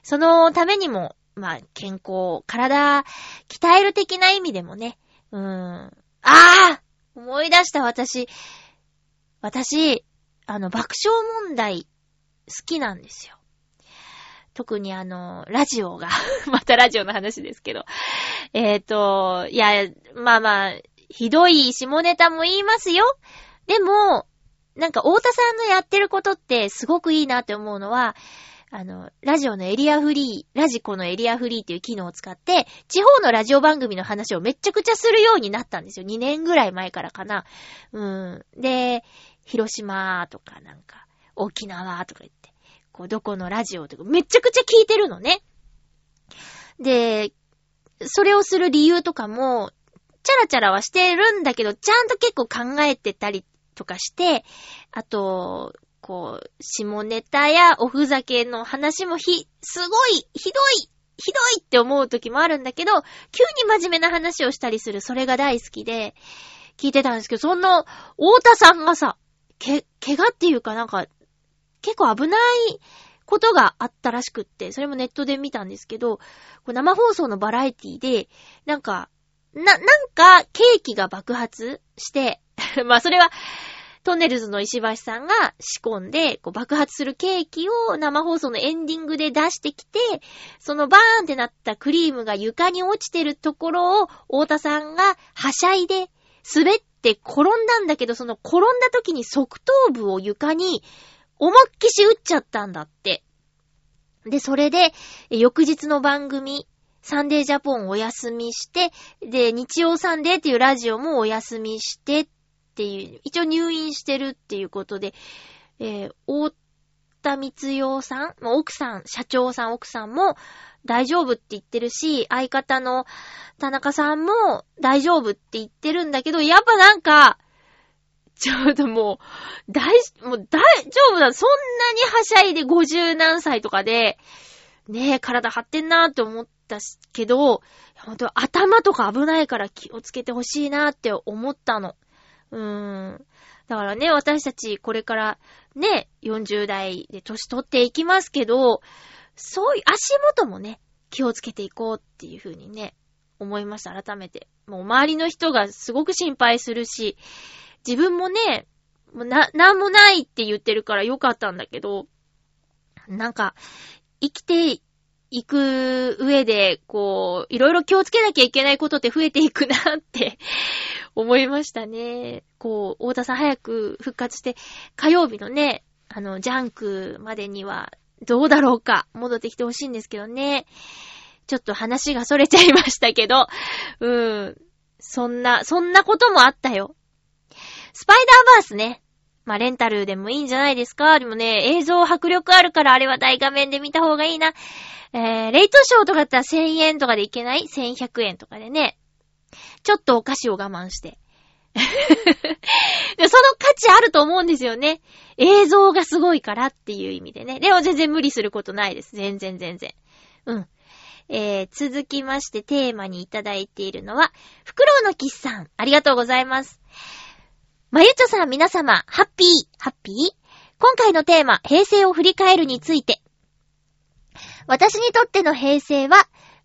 そのためにも、まあ、健康、体、鍛える的な意味でもね。うーん。ああ思い出した私。私、あの、爆笑問題、好きなんですよ。特にあの、ラジオが またラジオの話ですけど。えっ、と、いや、まあまあ、ひどい下ネタも言いますよ。でも、なんか、太田さんのやってることってすごくいいなって思うのは、あの、ラジオのエリアフリー、ラジコのエリアフリーっていう機能を使って、地方のラジオ番組の話をめちゃくちゃするようになったんですよ。2年ぐらい前からかな。うん。で、広島とかなんか、沖縄とか言って、こう、どこのラジオとか、めちゃくちゃ聞いてるのね。で、それをする理由とかも、チャラチャラはしてるんだけど、ちゃんと結構考えてたりとかして、あと、こう、下ネタやおふざけの話もひ、すごい、ひどい、ひどいって思う時もあるんだけど、急に真面目な話をしたりする、それが大好きで、聞いてたんですけど、そんな、太田さんがさ、け、怪我っていうかなんか、結構危ないことがあったらしくって、それもネットで見たんですけど、生放送のバラエティで、なんか、な、なんか、ケーキが爆発して、まあそれは、トンネルズの石橋さんが仕込んで、こう爆発するケーキを生放送のエンディングで出してきて、そのバーンってなったクリームが床に落ちてるところを、太田さんがはしゃいで滑って転んだんだけど、その転んだ時に側頭部を床に思いっきし打っちゃったんだって。で、それで、翌日の番組、サンデージャポンお休みして、で、日曜サンデーっていうラジオもお休みしてっていう、一応入院してるっていうことで、えー、大田光代さん、奥さん、社長さん、奥さんも大丈夫って言ってるし、相方の田中さんも大丈夫って言ってるんだけど、やっぱなんか、ちょうどもう、大、もう大丈夫だ。そんなにはしゃいで50何歳とかで、ねえ、体張ってんなーって思ってったけど、本当頭とか危ないから気をつけてほしいなって思ったの。うーん。だからね、私たちこれからね、40代で年取っていきますけど、そういう足元もね、気をつけていこうっていう風にね、思いました、改めて。もう周りの人がすごく心配するし、自分もね、もうな、なんもないって言ってるからよかったんだけど、なんか、生きていく上で、こう、いろいろ気をつけなきゃいけないことって増えていくなって 思いましたね。こう、大田さん早く復活して、火曜日のね、あの、ジャンクまでには、どうだろうか、戻ってきてほしいんですけどね。ちょっと話が逸れちゃいましたけど、うん。そんな、そんなこともあったよ。スパイダーバースね。まあ、レンタルでもいいんじゃないですかでもね、映像迫力あるからあれは大画面で見た方がいいな。えー、レイトショーとかだったら1000円とかでいけない ?1100 円とかでね。ちょっとお菓子を我慢して。その価値あると思うんですよね。映像がすごいからっていう意味でね。でも全然無理することないです。全然全然。うん。えー、続きましてテーマにいただいているのは、フクロウのキスさん。ありがとうございます。まゆちょさん皆様、ハッピー、ハッピー？今回のテーマ、平成を振り返るについて。私にとっての平成は、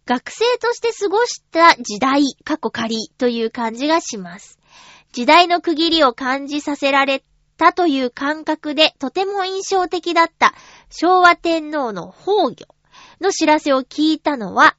学生として過ごした時代、過去仮という感じがします。時代の区切りを感じさせられたという感覚でとても印象的だった昭和天皇の崩御の知らせを聞いたのは、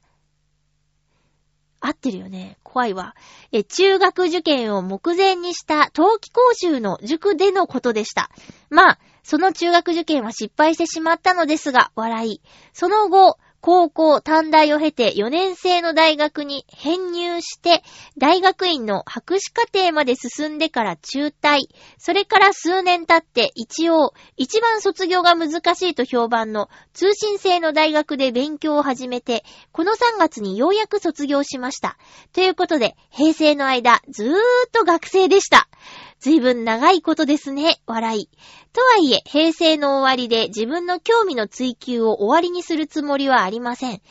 合ってるよね。怖いわ。え、中学受験を目前にした冬季講習の塾でのことでした。まあ、その中学受験は失敗してしまったのですが、笑い。その後、高校、短大を経て4年生の大学に編入して、大学院の博士課程まで進んでから中退。それから数年経って一応、一番卒業が難しいと評判の通信制の大学で勉強を始めて、この3月にようやく卒業しました。ということで、平成の間、ずーっと学生でした。ずいぶん長いことですね、笑い。とはいえ、平成の終わりで自分の興味の追求を終わりにするつもりはありません。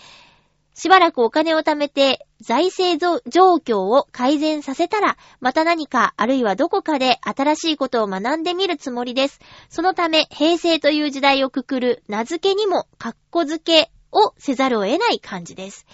しばらくお金を貯めて財政状況を改善させたら、また何かあるいはどこかで新しいことを学んでみるつもりです。そのため、平成という時代をくくる名付けにも、格好付けをせざるを得ない感じです。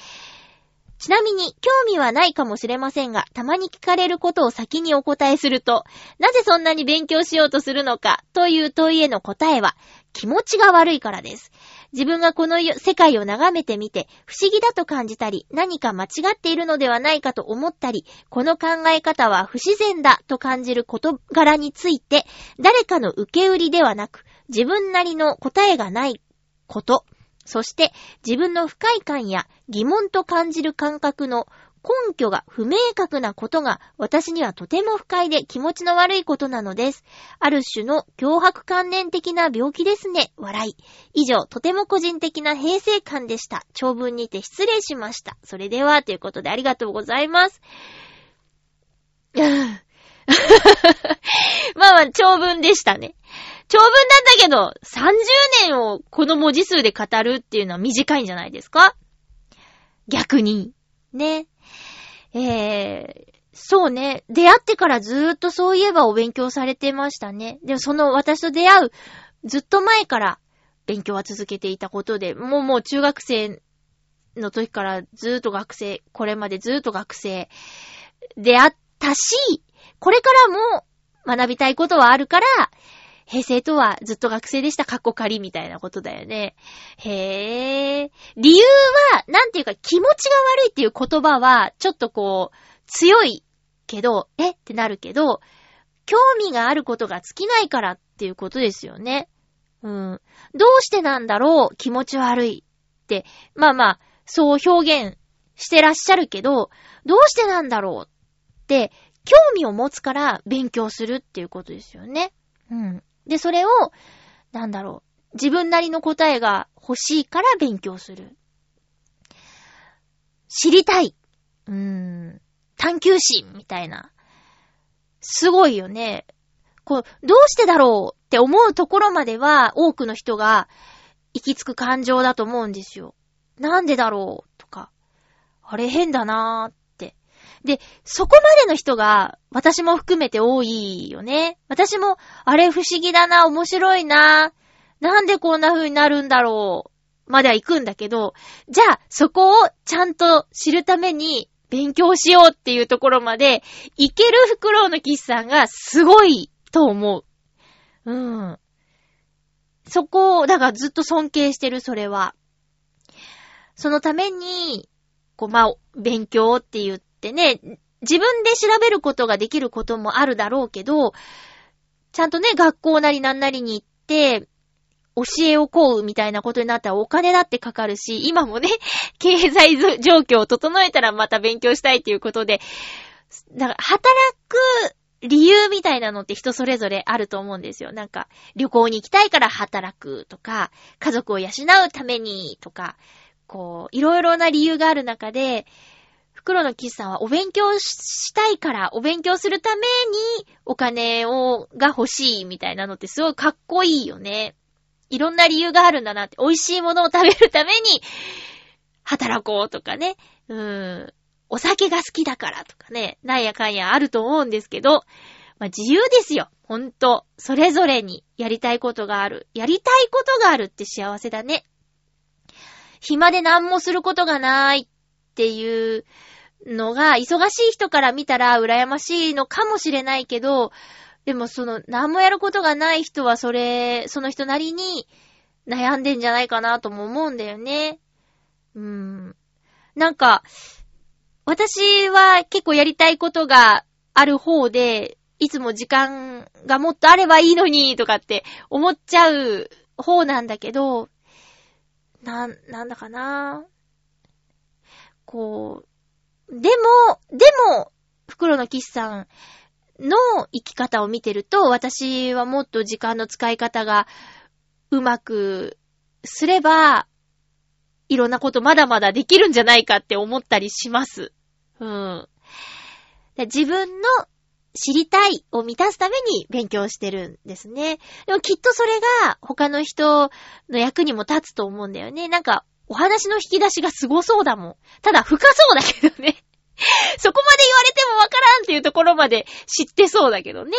ちなみに、興味はないかもしれませんが、たまに聞かれることを先にお答えすると、なぜそんなに勉強しようとするのか、という問いへの答えは、気持ちが悪いからです。自分がこの世界を眺めてみて、不思議だと感じたり、何か間違っているのではないかと思ったり、この考え方は不自然だと感じる事柄について、誰かの受け売りではなく、自分なりの答えがないこと、そして自分の不快感や疑問と感じる感覚の根拠が不明確なことが私にはとても不快で気持ちの悪いことなのです。ある種の脅迫観念的な病気ですね。笑い。以上、とても個人的な平成感でした。長文にて失礼しました。それでは、ということでありがとうございます。まあまあ、長文でしたね。長文なんだけど、30年をこの文字数で語るっていうのは短いんじゃないですか？逆に。ね。えー、そうね。出会ってからずーっとそういえばお勉強されてましたね。でもその私と出会うずっと前から勉強は続けていたことで、もうもう中学生の時からずーっと学生、これまでずーっと学生であったし、これからも学びたいことはあるから、平成とはずっと学生でした、カッコ仮みたいなことだよね。へー。理由は、なんていうか気持ちが悪いっていう言葉は、ちょっとこう、強いけど、え？ってなるけど、興味があることが尽きないからっていうことですよね。うん。どうしてなんだろう気持ち悪いって。まあまあ、そう表現してらっしゃるけど、どうしてなんだろうって、興味を持つから勉強するっていうことですよね。うん。で、それを、なんだろう、自分なりの答えが欲しいから勉強する。知りたい。うーん。探求心みたいな。すごいよね。こう、どうしてだろうって思うところまでは多くの人が行き着く感情だと思うんですよ。なんでだろうとか。あれ変だなーっ。で、そこまでの人が、私も含めて多いよね。私も、あれ不思議だな、面白いな、なんでこんな風になるんだろう、までは行くんだけど、じゃあ、そこをちゃんと知るために、勉強しようっていうところまで、いけるフクロウのキスさんがすごいと思う。うん。そこを、だからずっと尊敬してる、それは。そのために、こう、まあ、勉強って言ってね、自分で調べることができることもあるだろうけど、ちゃんとね、学校なりなんなりに行って、教えをこうみたいなことになったらお金だってかかるし、今もね、経済状況を整えたらまた勉強したいっていうことで、だから働く理由みたいなのって人それぞれあると思うんですよ。なんか、旅行に行きたいから働くとか、家族を養うためにとか、こう、いろいろな理由がある中で、袋のキスさんはお勉強したいから、お勉強するためにお金を、が欲しいみたいなのってすごいかっこいいよね。いろんな理由があるんだなって、美味しいものを食べるために、働こうとかね。うーん。お酒が好きだからとかね。なんやかんやあると思うんですけど、まあ、自由ですよ。ほんと。それぞれにやりたいことがある。やりたいことがあるって幸せだね。暇で何もすることがないっていうのが、忙しい人から見たら羨ましいのかもしれないけど、でもその、何もやることがない人はそれ、その人なりに悩んでんじゃないかなとも思うんだよね。うーん。なんか、私は結構やりたいことがある方で、いつも時間がもっとあればいいのに、とかって思っちゃう方なんだけど、な、なんだかなこう、でも、でも、袋のキスさんの生き方を見てると、私はもっと時間の使い方がうまくすれば、いろんなことまだまだできるんじゃないかって思ったりします。うん。自分の知りたいを満たすために勉強してるんですね。でもきっとそれが他の人の役にも立つと思うんだよね。なんか、お話の引き出しが凄そうだもん。ただ深そうだけどね。そこまで言われてもわからんっていうところまで知ってそうだけどね。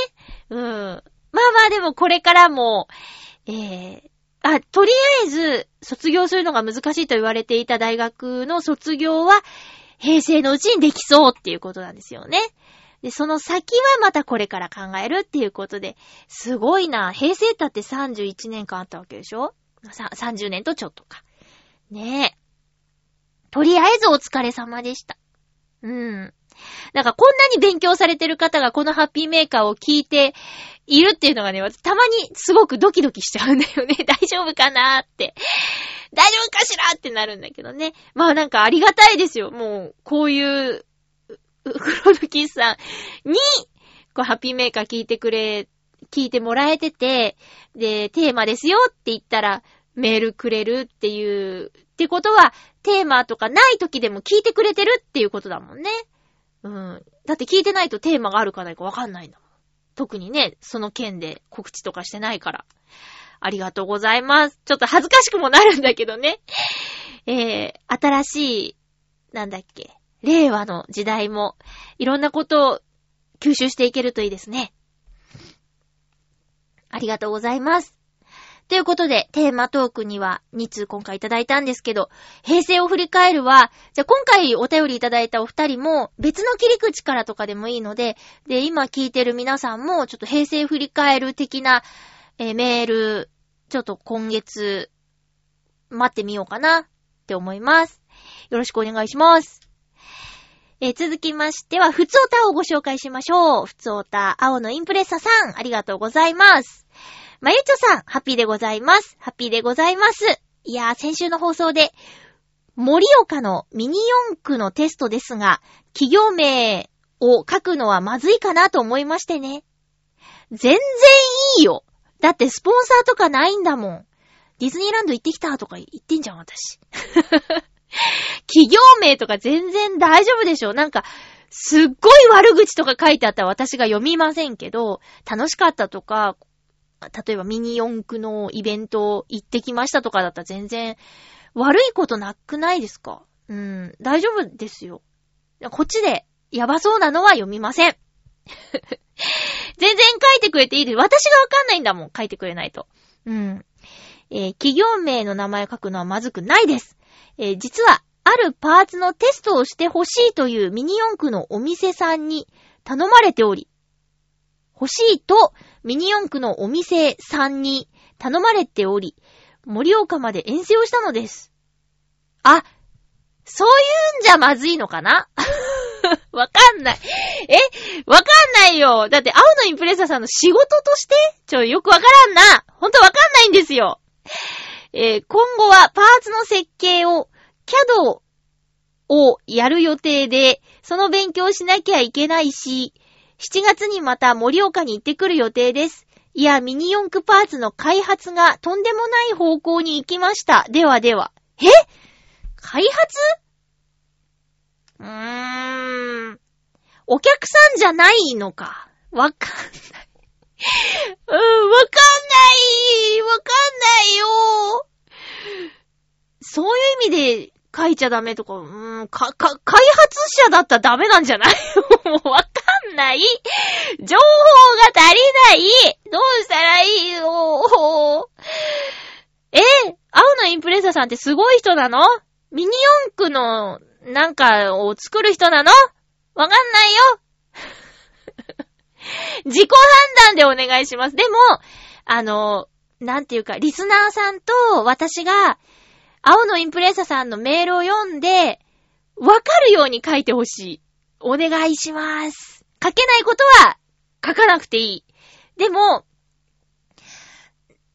うん。まあまあでもこれからも、えー、あ、とりあえず、卒業するのが難しいと言われていた大学の卒業は、平成のうちにできそうっていうことなんですよね。で、その先はまたこれから考えるっていうことで、すごいな。平成たって31年間あったわけでしょ ?30 年とちょっとか。ねえ。とりあえずお疲れ様でした。うん。なんかこんなに勉強されてる方がこのハッピーメーカーを聞いているっていうのがね、たまにすごくドキドキしちゃうんだよね。大丈夫かなーって。大丈夫かしらってなるんだけどね。まあなんかありがたいですよ。もう、こういう、黒のキスさんに、こう、ハッピーメーカー聞いてくれ、聞いてもらえてて、で、テーマですよって言ったら、メールくれるっていう、ってことは、テーマとかない時でも聞いてくれてるっていうことだもんね。うん。だって聞いてないとテーマがあるかないかわかんないんだもん。特にね、その件で告知とかしてないから。ありがとうございます。ちょっと恥ずかしくもなるんだけどね。えー、新しい、なんだっけ、令和の時代も、いろんなことを吸収していけるといいですね。ありがとうございます。ということで、テーマトークには2通今回いただいたんですけど、平成を振り返るは、じゃあ今回お便りいただいたお二人も別の切り口からとかでもいいので、で、今聞いてる皆さんもちょっと平成振り返る的な、えー、メール、ちょっと今月、待ってみようかなって思います。よろしくお願いします。えー、続きましては、ふつおたをご紹介しましょう。ふつおた、青のインプレッサさん、ありがとうございます。まゆちょさん、ハッピーでございます。ハッピーでございます。いやー、先週の放送で、森岡のミニ四駆のテストですが、企業名を書くのはまずいかなと思いましてね。全然いいよ。だってスポンサーとかないんだもん。ディズニーランド行ってきたとか言ってんじゃん、私。企業名とか全然大丈夫でしょなんか、すっごい悪口とか書いてあったら私が読みませんけど、楽しかったとか、例えばミニ四駆のイベント行ってきましたとかだったら全然悪いことなくないですか？うん、大丈夫ですよ。こっちで、やばそうなのは読みません。全然書いてくれていいです。私がわかんないんだもん、書いてくれないと。うん。えー、企業名の名前を書くのはまずくないです。えー、実は、あるパーツのテストをしてほしいというミニ四駆のお店さんに頼まれており、欲しいとミニ四駆のお店さんに頼まれており、盛岡まで遠征をしたのです。あ、そういうんじゃまずいのかな？わかんない。えわかんないよ。だって、青のインプレッサーさんの仕事として？ちょ、よくわからんな。ほんとわかんないんですよ。えー、今後はパーツの設計を、CAD をやる予定で、その勉強しなきゃいけないし、7月にまた盛岡に行ってくる予定です。いや、ミニ四駆パーツの開発がとんでもない方向に行きました。ではでは。え？開発？うーん。お客さんじゃないのか。わかんない。うん、わかんないわかんないよそういう意味で書いちゃダメとか、うーん、か、か、開発者だったらダメなんじゃない？もうわかんない。情報が足りない。どうしたらいいの？え青のインプレッサーさんってすごい人なの？ミニ四駆のなんかを作る人なの？わかんないよ。自己判断でお願いします。でも、あの、なんていうか、リスナーさんと私が、青のインプレッサさんのメールを読んで、わかるように書いてほしい。お願いします。書けないことは書かなくていい。でも、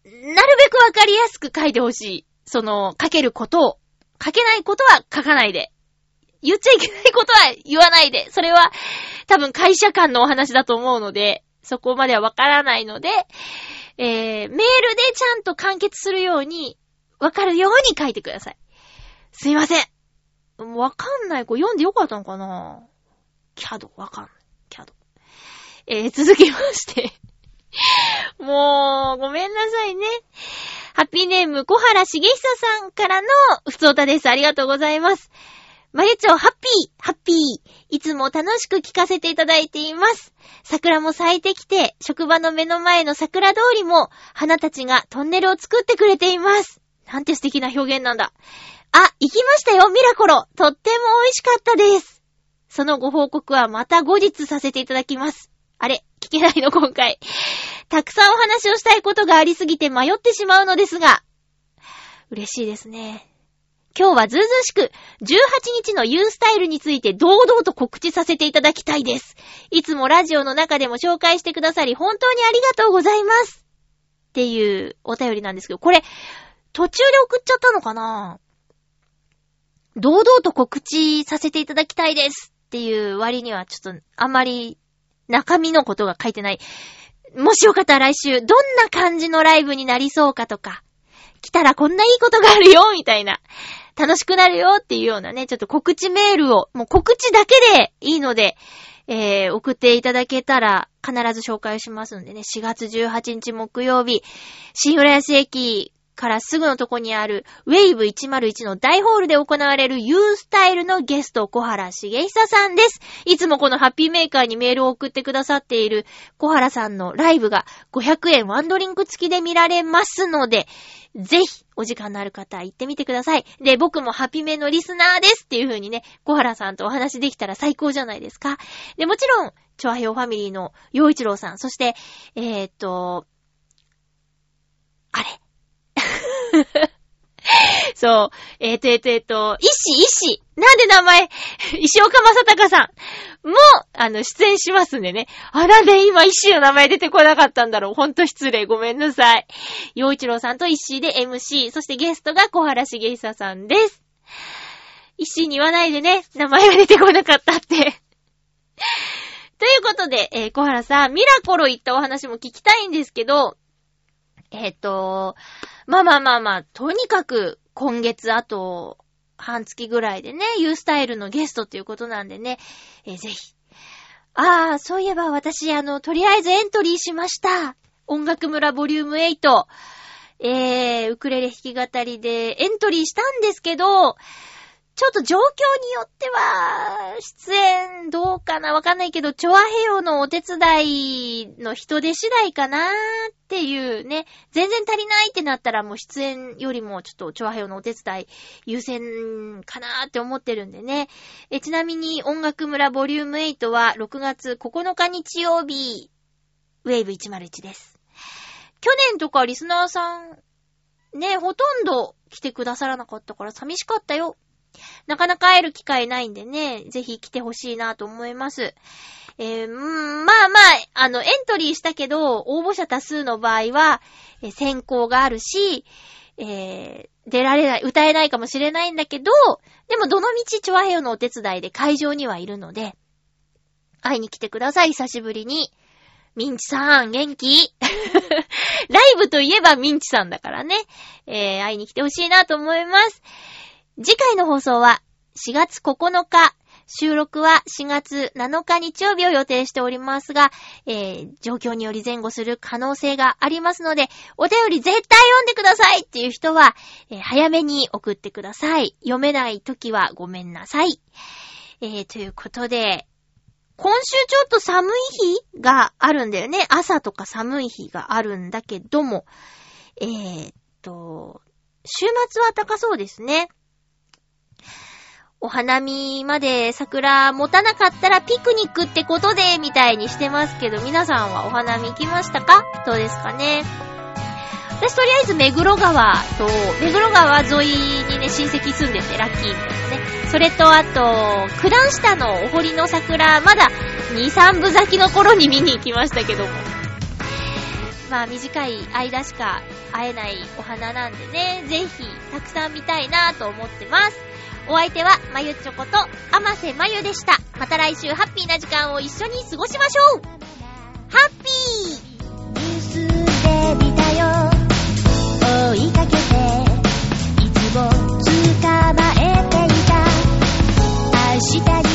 なるべくわかりやすく書いてほしい。その、書けることを。書けないことは書かないで。言っちゃいけないことは言わないで。それは多分会社間のお話だと思うので、そこまではわからないので、えー、メールでちゃんと完結するように、わかるように書いてください。すいません。わかんない。これ読んでよかったのかな？キャド、わかんない。キャド。えー、続きまして もう、ごめんなさいね。ハッピーネーム、小原茂久さんからの、ふつおたです。ありがとうございます。まゆちょ、ハッピー、ハッピー。いつも楽しく聞かせていただいています。桜も咲いてきて、職場の目の前の桜通りも、花たちがトンネルを作ってくれています。なんて素敵な表現なんだ。あ、行きましたよ、ミラコロ。とっても美味しかったです。そのご報告はまた後日させていただきます。あれ、聞けないの今回。たくさんお話をしたいことがありすぎて迷ってしまうのですが、嬉しいですね。今日はずうずうしく、18日のユースタイルについて堂々と告知させていただきたいです。いつもラジオの中でも紹介してくださり、本当にありがとうございます。っていうお便りなんですけど、これ、途中で送っちゃったのかな？堂々と告知させていただきたいですっていう割にはちょっとあまり中身のことが書いてない。もしよかったら来週どんな感じのライブになりそうかとか、来たらこんないいことがあるよみたいな。楽しくなるよっていうようなね、ちょっと告知メールを、もう告知だけでいいので、えー、送っていただけたら必ず紹介しますんでね、4月18日木曜日、新浦安駅からすぐのとこにある、ウェイブ101の大ホールで行われるユースタイルのゲスト、小原茂久さんです。いつもこのハッピーメーカーにメールを送ってくださっている小原さんのライブが500円ワンドリンク付きで見られますので、ぜひ、お時間のある方、行ってみてください。で、僕もハピメのリスナーですっていう風にね、小原さんとお話できたら最高じゃないですか。で、もちろん、チョアヘオファミリーの洋一郎さん、そして、えー、っと、あれ そう。えっ、ー、と、えっ、と、えっ、と、石、石。なんで名前、石岡正隆さんも、あの、出演しますんでね。あ、なんで今石の名前出てこなかったんだろう。ほんと失礼。ごめんなさい。洋一郎さんと石で MC、そしてゲストが小原茂久さんです。石に言わないでね、名前が出てこなかったって。ということで、えー、小原さん、ミラコロ行ったお話も聞きたいんですけど、えっ、ー、と、まあまあまあまあ、とにかく今月あと半月ぐらいでね、ユースタイルのゲストっていうことなんでね、えー、ぜひ。ああ、そういえば私、あの、とりあえずエントリーしました。音楽村ボリューム8。えー、ウクレレ弾き語りでエントリーしたんですけど、ちょっと状況によっては、出演どうかなわかんないけど、チョアヘヨのお手伝いの人手次第かなっていうね、全然足りないってなったらもう出演よりもちょっとチョアヘヨのお手伝い優先かなって思ってるんでね。えちなみに音楽村ボリューム8は6月9日日曜日、ウェーブ101です。去年とかリスナーさん、ね、ほとんど来てくださらなかったから寂しかったよ。なかなか会える機会ないんでね、ぜひ来てほしいなと思います。えー、まあまあ、あの、エントリーしたけど、応募者多数の場合は、え選考があるし、えー、出られない、歌えないかもしれないんだけど、でもどのみちチョアヘヨのお手伝いで会場にはいるので、会いに来てください、久しぶりに。ミンチさん、元気？ライブといえばミンチさんだからね。えー、会いに来てほしいなと思います。次回の放送は4月9日、収録は4月7日日曜日を予定しておりますが、えー、状況により前後する可能性がありますので、お便り絶対読んでくださいっていう人は、えー、早めに送ってください。読めない時はごめんなさい。えー、ということで、今週ちょっと寒い日があるんだよね。朝とか寒い日があるんだけども、えー、っと、週末は高そうですね。お花見まで桜持たなかったらピクニックってことで、みたいにしてますけど、皆さんはお花見行きましたか？どうですかね？私とりあえず目黒川と、目黒川沿いにね、親戚住んでてラッキーみたいなね。それとあと、九段下のお堀の桜、まだ2、3部咲きの頃に見に行きましたけども。まあ短い間しか会えないお花なんでね、ぜひたくさん見たいなと思ってます。お相手は、まゆちょこと、あませまゆでした。また来週、ハッピーな時間を一緒に過ごしましょう。ハッピー。いつも捕まえていた。明日